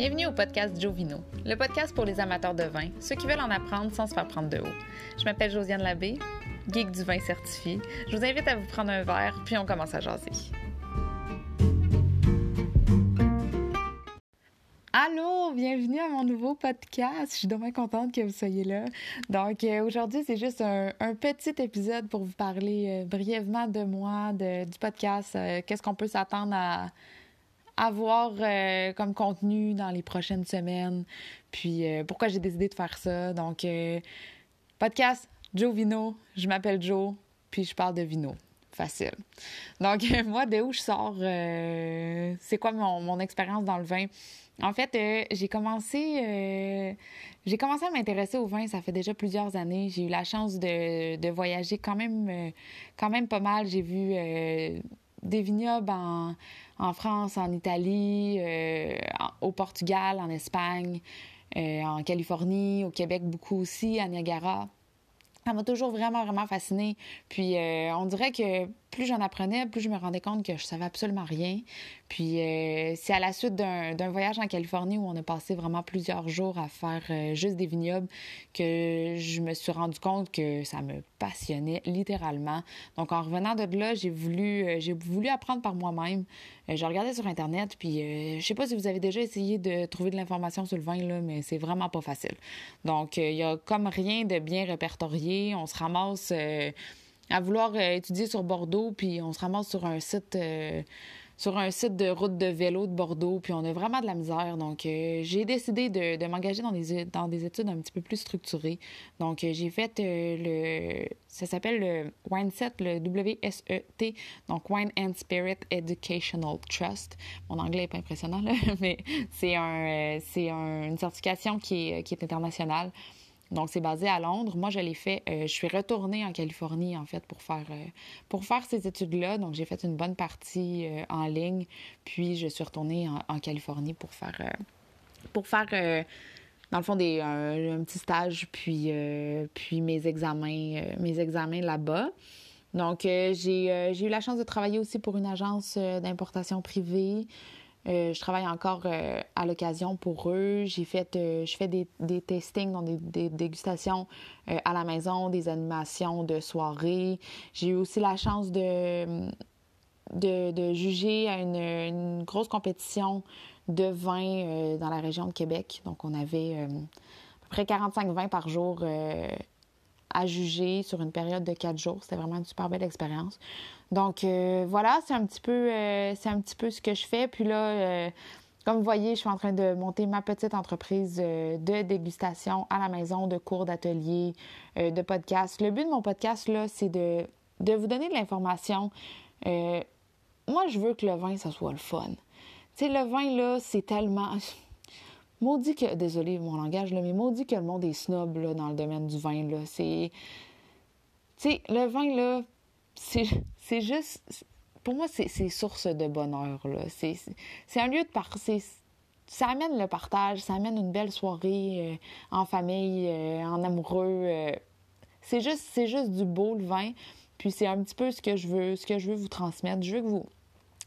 Bienvenue au podcast Joe Vino, le podcast pour les amateurs de vin, ceux qui veulent en apprendre sans se faire prendre de haut. Je m'appelle Josiane Labbé, geek du vin certifié. Je vous invite à vous prendre un verre, puis on commence à jaser. Allô, bienvenue à mon nouveau podcast. Je suis dommage contente que vous soyez là. Donc euh, aujourd'hui, c'est juste un, petit épisode pour vous parler euh, brièvement de moi, de, du podcast, euh, qu'est-ce qu'on peut s'attendre à avoir comme contenu dans les prochaines semaines, puis pourquoi j'ai décidé de faire ça? Donc podcast Joe Vino, je m'appelle Joe, puis je parle de vino facile. Donc, moi, de où je sors, c'est quoi mon, mon expérience dans le vin? En fait, euh, j'ai commencé, euh, j'ai commencé à m'intéresser au vin, ça fait déjà plusieurs années. J'ai eu la chance de, de voyager quand même, euh, quand même pas mal. J'ai vu des vignobles en, France, en Italie, au Portugal, en Espagne, en Californie, au Québec beaucoup aussi, à Niagara. Ça m'a toujours vraiment, vraiment fascinée. Puis on dirait que plus j'en apprenais, plus je me rendais compte que je savais absolument rien. Puis euh, c'est à la suite d'un voyage en Californie où on a passé vraiment plusieurs jours à faire euh, juste des vignobles que je me suis rendu compte que ça me passionnait littéralement. Donc en revenant de là, j'ai voulu euh, j'ai voulu apprendre par moi-même. je regardais sur internet puis je sais pas si vous avez déjà essayé de trouver de l'information sur le vin là, mais c'est vraiment pas facile. Donc il y a comme rien de bien répertorié, on se ramasse à vouloir euh, étudier sur Bordeaux, puis on se ramasse sur un site euh, sur un site de route de vélo de Bordeaux, puis on a vraiment de la misère. Donc, euh, j'ai décidé de, m'engager dans des, dans des études un petit peu plus structurées. Donc, j'ai fait le... Ça s'appelle le WineSet, le W-S-E-T, donc Wine and Spirit Educational Trust. Mon anglais est pas impressionnant, mais c'est un, une certification qui est, qui est internationale. Donc, c'est basé à Londres. Moi, je l'ai fait. Euh, je suis retournée en Californie, en fait, pour faire, euh, pour faire ces études-là. Donc, j'ai fait une bonne partie euh, en ligne. Puis, je suis retournée en, Californie pour faire, pour faire dans le fond, des, un, petit stage, puis, puis mes examens, mes examens là-bas. Donc, j'ai eu la chance de travailler aussi pour une agence d'importation privée. Euh, je travaille encore euh, à l'occasion pour eux. J'ai fait, euh, je fais des, des tastings, donc des, dégustations à la maison, des animations de soirée. J'ai eu aussi la chance de, de, juger à une, grosse compétition de vin dans la région de Québec. Donc, on avait à peu près 45 vins par jour à juger sur une période de quatre jours. C'était vraiment une super belle expérience. Donc euh, voilà, c'est un petit peu euh, c'est un petit peu ce que je fais. Puis là, euh, comme vous voyez, je suis en train de monter ma petite entreprise de dégustation à la maison, de cours d'atelier, de podcast. Le but de mon podcast, là, c'est de, de vous donner de l'information. moi, je veux que le vin, ça soit le fun. Tu sais, le vin, là, c'est tellement... Maudit que... Désolé mon langage, là, mais maudit que le monde est snob, là, dans le domaine du vin, là. C'est... Tu sais, le vin, là, c'est juste. Pour moi, c'est source de bonheur. C'est un lieu de par ça amène le partage, ça amène une belle soirée euh, en famille, euh, en amoureux. Euh. c'est juste, c'est juste du beau le vin. Puis c'est un petit peu ce que je veux, ce que je veux vous transmettre. Je veux que vous,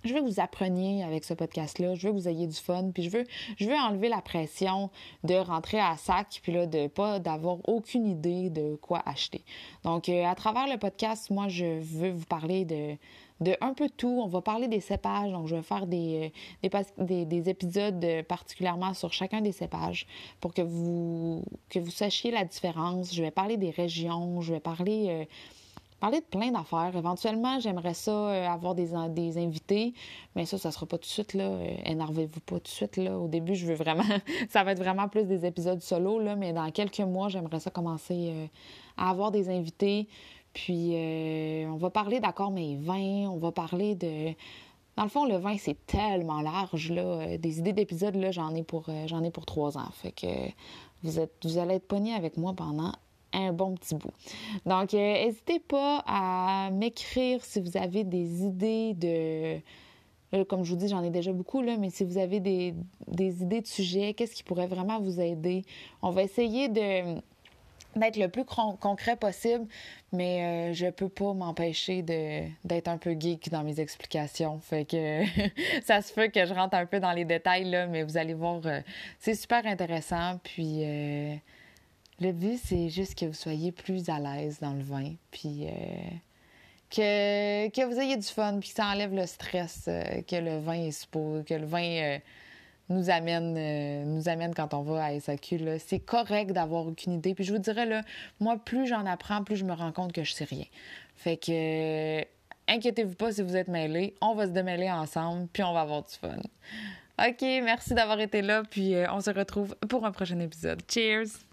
je veux que vous appreniez avec ce podcast-là. Je veux que vous ayez du fun. Puis je veux, je veux enlever la pression de rentrer à sac, puis là, de pas d'avoir aucune idée de quoi acheter. Donc, euh, à travers le podcast, moi, je veux vous parler de, de un peu tout. On va parler des cépages. Donc, je vais faire des, euh, des, des, épisodes particulièrement sur chacun des cépages pour que vous, que vous sachiez la différence. Je vais parler des régions. Je vais parler. Euh, parler de plein d'affaires. Éventuellement, j'aimerais ça euh, avoir des, des invités, mais ça, ça sera pas tout de suite, là. Euh, énervez-vous pas tout de suite, là. Au début, je veux vraiment... ça va être vraiment plus des épisodes solo, là, mais dans quelques mois, j'aimerais ça commencer euh, à avoir des invités. Puis, on va parler d'accord mes vins, on va parler de... Dans le fond, le vin, c'est tellement large, là. Des idées d'épisodes, là, j'en ai pour j'en ai pour trois ans. Fait que vous êtes vous allez être pognés avec moi pendant un bon petit bout. Donc, euh, n'hésitez pas à m'écrire si vous avez des idées de... Euh, comme je vous dis, j'en ai déjà beaucoup, là, mais si vous avez des, idées de sujets, qu'est-ce qui pourrait vraiment vous aider? On va essayer de d'être le plus concret possible, mais euh, je peux pas m'empêcher d'être un peu geek dans mes explications. Fait que ça se fait que je rentre un peu dans les détails, là, mais vous allez voir, euh, c'est super intéressant. Puis le but, c'est juste que vous soyez plus à l'aise dans le vin, puis que, que vous ayez du fun, puis que ça enlève le stress que le vin est supposé, que le vin nous amène, euh, nous amène quand on va à SAQ. C'est correct d'avoir aucune idée. Puis je vous dirais, là, moi, plus j'en apprends, plus je me rends compte que je sais rien. Fait que, euh, inquiétez-vous pas si vous êtes mêlés. On va se démêler ensemble, puis on va avoir du fun. OK, merci d'avoir été là, puis euh, on se retrouve pour un prochain épisode. Cheers!